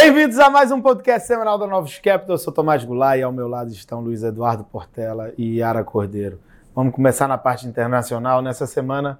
Bem-vindos a mais um podcast semanal da Novos Capital. Eu sou Tomás Goulart e ao meu lado estão Luiz Eduardo Portela e Yara Cordeiro. Vamos começar na parte internacional nessa semana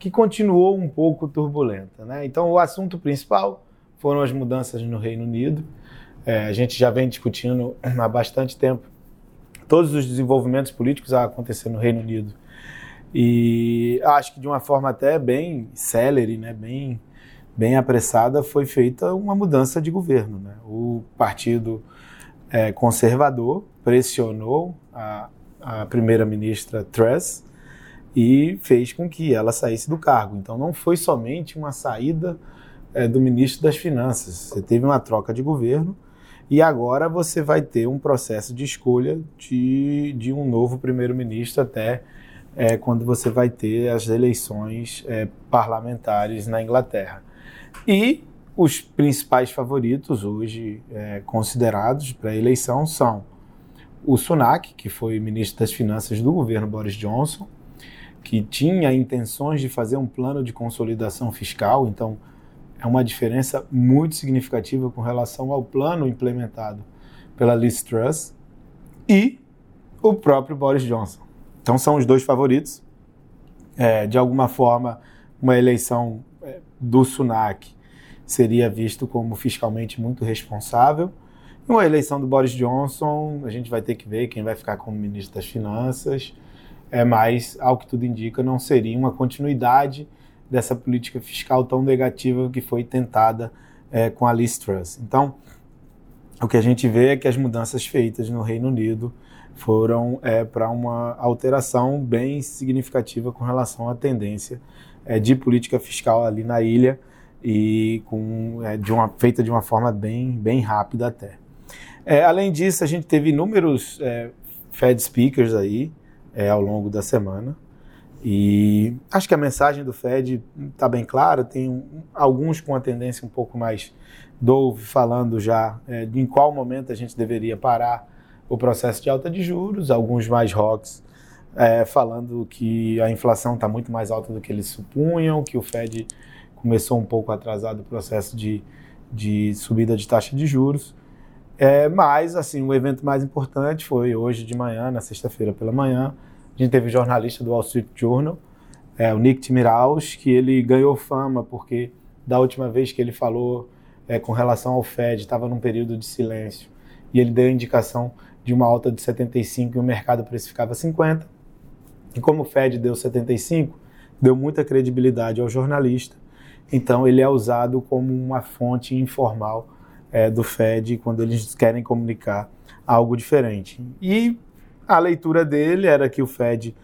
que continuou um pouco turbulenta. Né? Então, o assunto principal foram as mudanças no Reino Unido. É, a gente já vem discutindo há bastante tempo todos os desenvolvimentos políticos a acontecer no Reino Unido. E acho que de uma forma até bem célere, né? bem bem apressada, foi feita uma mudança de governo. Né? O Partido é, Conservador pressionou a, a primeira-ministra Truss e fez com que ela saísse do cargo. Então não foi somente uma saída é, do ministro das Finanças, você teve uma troca de governo e agora você vai ter um processo de escolha de, de um novo primeiro-ministro até é, quando você vai ter as eleições é, parlamentares na Inglaterra. E os principais favoritos hoje é, considerados para a eleição são o Sunak, que foi ministro das Finanças do governo Boris Johnson, que tinha intenções de fazer um plano de consolidação fiscal, então é uma diferença muito significativa com relação ao plano implementado pela Liz Truss e o próprio Boris Johnson. Então são os dois favoritos. É, de alguma forma, uma eleição do Sunak seria visto como fiscalmente muito responsável. E uma eleição do Boris Johnson, a gente vai ter que ver quem vai ficar como ministro das Finanças, é, mas, ao que tudo indica, não seria uma continuidade dessa política fiscal tão negativa que foi tentada é, com a Liz Truss. Então, o que a gente vê é que as mudanças feitas no Reino Unido foram é, para uma alteração bem significativa com relação à tendência é, de política fiscal ali na ilha e com, é, de uma, feita de uma forma bem, bem rápida até. É, além disso, a gente teve inúmeros é, Fed speakers aí é, ao longo da semana e acho que a mensagem do Fed está bem clara, tem um, alguns com a tendência um pouco mais dove falando já é, de em qual momento a gente deveria parar o processo de alta de juros, alguns mais rocks é, falando que a inflação está muito mais alta do que eles supunham, que o Fed começou um pouco atrasado o processo de, de subida de taxa de juros. É, mas, assim, o evento mais importante foi hoje de manhã, na sexta-feira pela manhã. A gente teve um jornalista do Wall Street Journal, é, o Nick Timiraus, que ele ganhou fama porque da última vez que ele falou é, com relação ao Fed, estava num período de silêncio, e ele deu a indicação de uma alta de 75 e o mercado precificava 50. E como o Fed deu 75, deu muita credibilidade ao jornalista. Então ele é usado como uma fonte informal é, do Fed quando eles querem comunicar algo diferente. E a leitura dele era que o Fed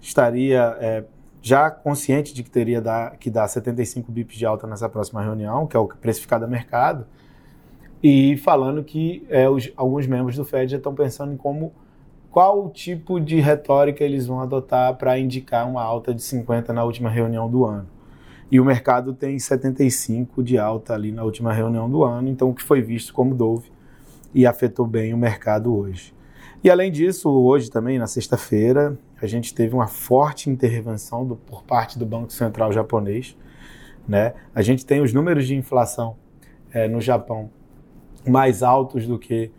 estaria é, já consciente de que teria dar, que dar 75 bips de alta nessa próxima reunião, que é o precificado a mercado, e falando que é, os, alguns membros do Fed já estão pensando em como qual tipo de retórica eles vão adotar para indicar uma alta de 50 na última reunião do ano. E o mercado tem 75 de alta ali na última reunião do ano, então o que foi visto como dove e afetou bem o mercado hoje. E além disso, hoje também, na sexta-feira, a gente teve uma forte intervenção do, por parte do Banco Central japonês. Né? A gente tem os números de inflação é, no Japão mais altos do que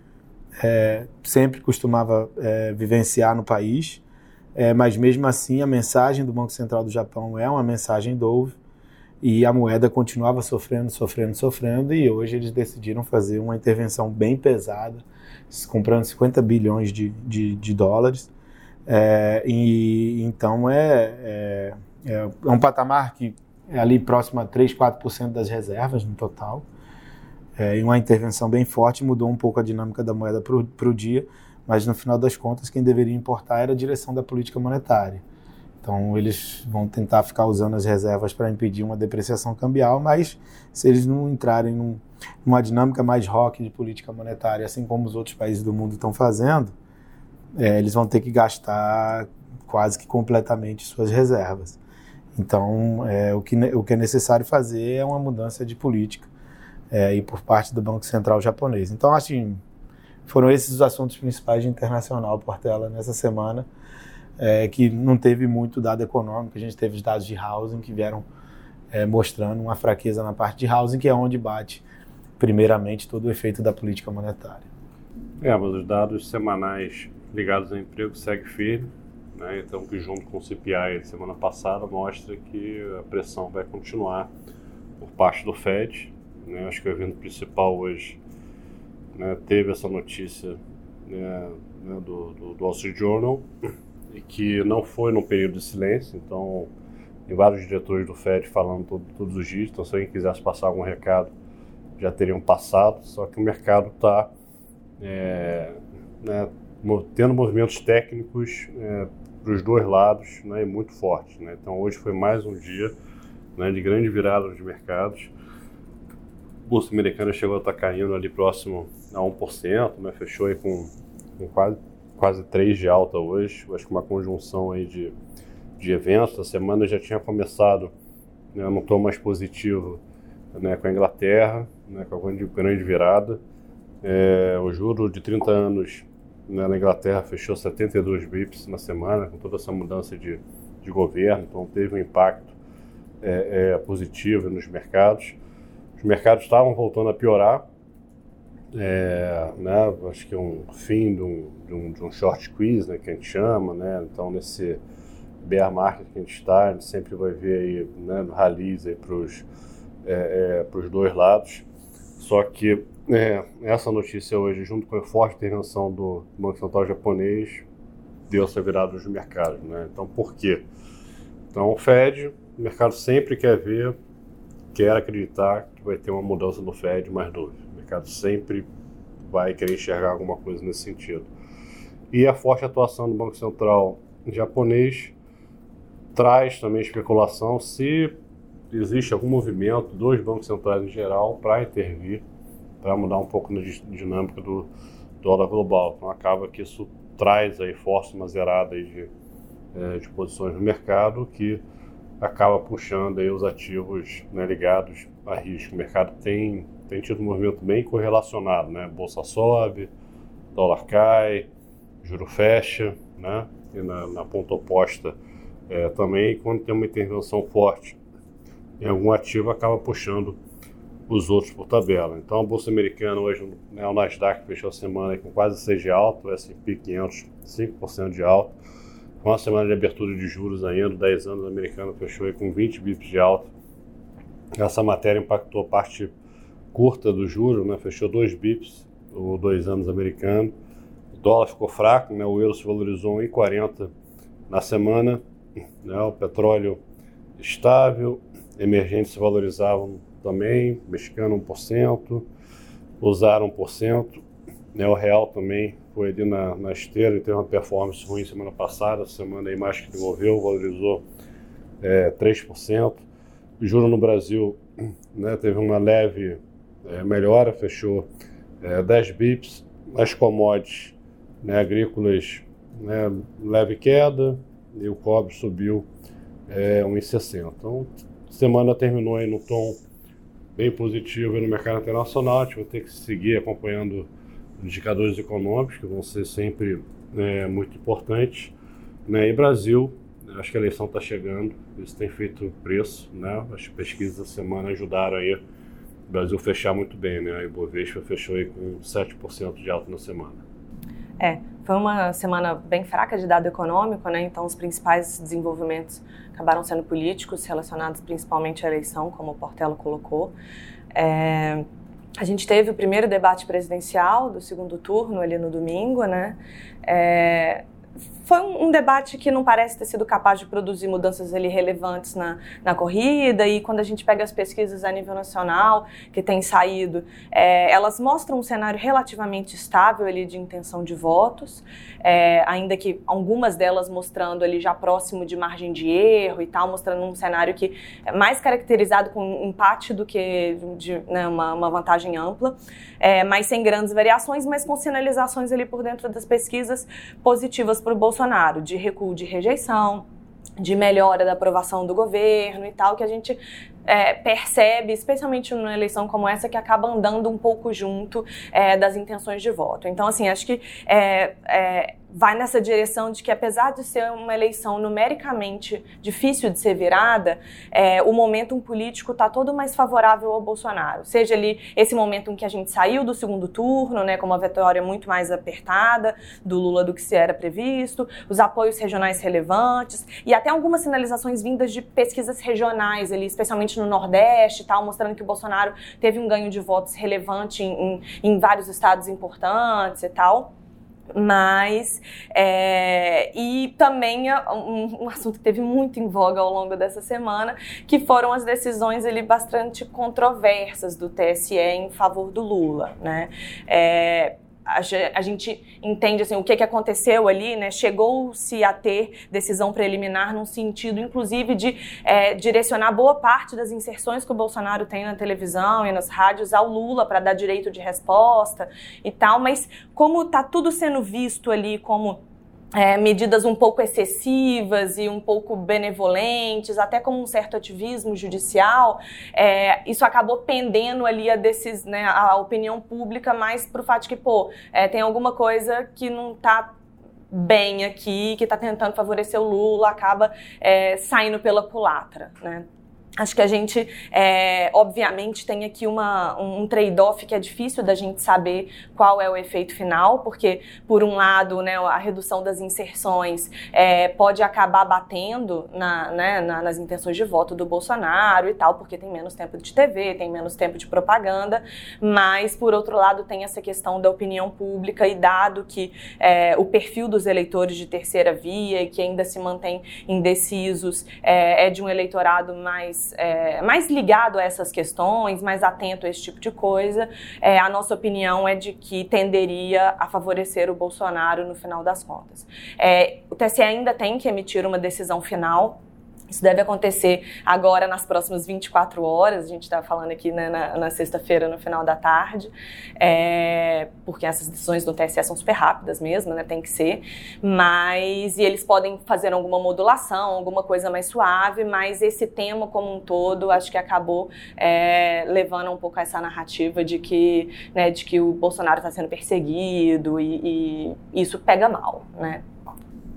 é, sempre costumava é, vivenciar no país, é, mas mesmo assim a mensagem do Banco Central do Japão é uma mensagem dove e a moeda continuava sofrendo, sofrendo, sofrendo. E hoje eles decidiram fazer uma intervenção bem pesada, comprando 50 bilhões de, de, de dólares. É, e então é, é, é, um patamar que é ali próximo a 3, 4% das reservas no total é, uma intervenção bem forte mudou um pouco a dinâmica da moeda para o dia, mas no final das contas quem deveria importar era a direção da política monetária. Então eles vão tentar ficar usando as reservas para impedir uma depreciação cambial, mas se eles não entrarem num, numa dinâmica mais rock de política monetária, assim como os outros países do mundo estão fazendo, é, eles vão ter que gastar quase que completamente suas reservas. Então, é, o, que, o que é necessário fazer é uma mudança de política é, e por parte do Banco Central japonês. Então, assim, foram esses os assuntos principais de internacional, Portela, nessa semana, é, que não teve muito dado econômico, a gente teve os dados de housing que vieram é, mostrando uma fraqueza na parte de housing, que é onde bate primeiramente, todo o efeito da política monetária. É, mas os dados semanais ligados ao emprego seguem firme, né? então que junto com o CPI de semana passada mostra que a pressão vai continuar por parte do Fed. Né? Acho que o evento principal hoje né, teve essa notícia né, né, do, do, do Wall Street Journal e que não foi num período de silêncio, então tem vários diretores do Fed falando todo, todos os dias, então se alguém quisesse passar algum recado já teriam passado, só que o mercado está é, né, tendo movimentos técnicos é, para os dois lados né, muito fortes. Né? Então hoje foi mais um dia né, de grande virada nos mercados. Bolsa Americana chegou a estar caindo ali próximo a 1%, né, fechou aí com, com quase, quase 3% de alta hoje. Acho que uma conjunção aí de, de eventos. A semana já tinha começado né, num tom mais positivo né, com a Inglaterra, né, com a grande, grande virada. É, o juro de 30 anos né, na Inglaterra fechou 72 bips na semana, com toda essa mudança de, de governo, então teve um impacto é, é, positivo nos mercados. Os mercados estavam voltando a piorar, é, né, acho que é um fim de um, de um, de um short squeeze, né, que a gente chama, né, então nesse bear market que a gente está, a gente sempre vai ver aí, né, rallies para os é, é, dois lados, só que é, essa notícia hoje, junto com a forte intervenção do Banco Central japonês, deu essa virada nos mercados. Né? Então, por quê? Então, o Fed, o mercado sempre quer ver, quer acreditar que vai ter uma mudança no Fed mais dois. O mercado sempre vai querer enxergar alguma coisa nesse sentido. E a forte atuação do Banco Central japonês traz também especulação se existe algum movimento dos bancos centrais em geral para intervir para mudar um pouco na dinâmica do dólar global. Então acaba que isso traz aí força uma zerada de, é, de posições no mercado que acaba puxando aí os ativos né, ligados a risco. O mercado tem, tem tido um movimento bem correlacionado, né? Bolsa sobe, dólar cai, juro fecha, né? E na, na ponta oposta é, também, quando tem uma intervenção forte em algum ativo, acaba puxando os outros por tabela. Então a Bolsa Americana hoje, né, o Nasdaq fechou a semana com quase 6 de alta, o S&P 500 5% de alta. Com a semana de abertura de juros ainda, 10 anos americano fechou aí com 20 bips de alta. Essa matéria impactou a parte curta do juro, né, fechou 2 bips, o 2 anos americano. O dólar ficou fraco, né, o euro se valorizou 1,40 na semana. Né, o petróleo estável, emergentes se valorizavam também, mexicano 1%, usaram 1%, o real também foi ali na, na esteira e teve uma performance ruim semana passada, semana aí mais que devolveu, valorizou é, 3%. O juro no Brasil né, teve uma leve é, melhora, fechou é, 10 bips, as commodities né, agrícolas, né, leve queda, e o cobre subiu é, 1,60. Então, semana terminou aí no tom bem positivo no mercado internacional. A gente vai ter que seguir acompanhando indicadores econômicos, que vão ser sempre né, muito importantes. Né? E Brasil, acho que a eleição está chegando, isso tem feito preço. Né? As pesquisas da semana ajudaram aí o Brasil fechar muito bem. Né? A Ibovespa fechou aí com 7% de alta na semana. É, foi uma semana bem fraca de dado econômico, né? Então, os principais desenvolvimentos acabaram sendo políticos, relacionados principalmente à eleição, como o Portela colocou. É, a gente teve o primeiro debate presidencial do segundo turno ali no domingo, né? É, foi um, um, debate que não parece ter sido capaz de produzir mudanças ali relevantes na, na corrida e quando a gente pega as pesquisas a nível nacional que têm saído, é, elas mostram um cenário relativamente estável ali de intenção de votos, é, ainda que algumas delas mostrando ali já próximo de margem de erro e tal, mostrando um cenário que é mais caracterizado com empate do que de né, uma, uma, vantagem ampla, é, mas sem grandes variações, mas com sinalizações ali por dentro das pesquisas positivas o Bolsonaro, de recuo de rejeição, de melhora da aprovação do governo e tal, que a gente é, percebe, especialmente numa eleição como essa, que acaba andando um pouco junto é, das intenções de voto. Então, assim, acho que é, é vai nessa direção de que, apesar de ser uma eleição numericamente difícil de ser virada, é, o momentum político está todo mais favorável ao Bolsonaro. Seja ali esse momento em que a gente saiu do segundo turno, né, com uma vitória muito mais apertada do Lula do que se era previsto, os apoios regionais relevantes e até algumas sinalizações vindas de pesquisas regionais, ali, especialmente no Nordeste, tal, mostrando que o Bolsonaro teve um ganho de votos relevante em, em, em vários estados importantes e tal. Mas, é, e também um, um, assunto que teve muito em voga ao longo dessa semana, que foram as decisões ali bastante controversas do TSE em favor do Lula, né? É, a, gente entende assim, o que, que aconteceu ali, né? Chegou-se a ter decisão preliminar num sentido, inclusive, de é, direcionar boa parte das inserções que o Bolsonaro tem na televisão e nas rádios ao Lula para dar direito de resposta e tal, mas como está tudo sendo visto ali como é, medidas um pouco excessivas e um pouco benevolentes, até como um certo ativismo judicial, é, isso acabou pendendo ali a, desses, né, a opinião pública mais para o fato de que, pô, é, tem alguma coisa que não está bem aqui, que está tentando favorecer o Lula, acaba é, saindo pela culatra, né? Acho que a gente, é, obviamente, tem aqui uma, um trade-off que é difícil da gente saber qual é o efeito final, porque, por um lado, né, a redução das inserções é, pode acabar batendo na, né, na, nas intenções de voto do Bolsonaro e tal, porque tem menos tempo de TV, tem menos tempo de propaganda, mas, por outro lado, tem essa questão da opinião pública e dado que é, o perfil dos eleitores de terceira via e que ainda se mantém indecisos é, é de um eleitorado mais é, mais ligado a essas questões, mais atento a esse tipo de coisa, é, a nossa opinião é de que tenderia a favorecer o Bolsonaro no final das contas. É, o TSE ainda tem que emitir uma decisão final isso deve acontecer agora nas próximas 24 horas. A gente está falando aqui né, na, na sexta-feira, no final da tarde, é, porque essas decisões do TSE são super rápidas mesmo, né? Tem que ser. Mas, e eles podem fazer alguma modulação, alguma coisa mais suave, mas esse tema como um todo, acho que acabou é, levando um pouco essa narrativa de que, né, de que o Bolsonaro está sendo perseguido e, e isso pega mal, né?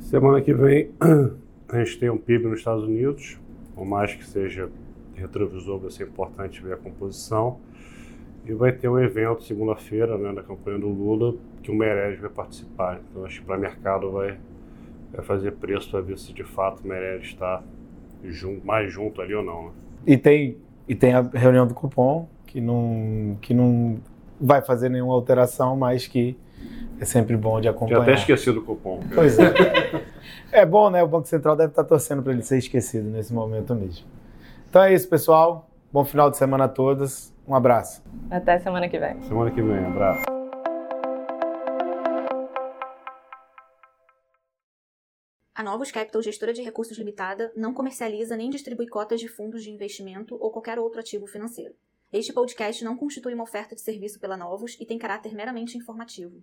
Semana que vem a gente tem um PIB nos Estados Unidos, por mais que seja retrovisor, vai ser importante ver a composição. E vai ter um evento segunda-feira, né, na campanha do Lula, que o Meirelles vai participar. Então acho que para o mercado vai, vai fazer preço para ver se de fato o Meirelles está mais junto ali ou não. Né? E tem e tem a reunião do cupom que não que não vai fazer nenhuma alteração, mas que é sempre bom de acompanhar. Tinha até esquecido o cupom. Pois é. é bom, né? O Banco Central deve estar torcendo para ele ser esquecido nesse momento mesmo. Então é isso, pessoal. Bom final de semana a todos. Um abraço. Até semana que vem. Semana que vem, um abraço. A Novos Capital, gestora de recursos limitada, não comercializa nem distribui cotas de fundos de investimento ou qualquer outro ativo financeiro. Este podcast não constitui uma oferta de serviço pela Novos e tem caráter meramente informativo.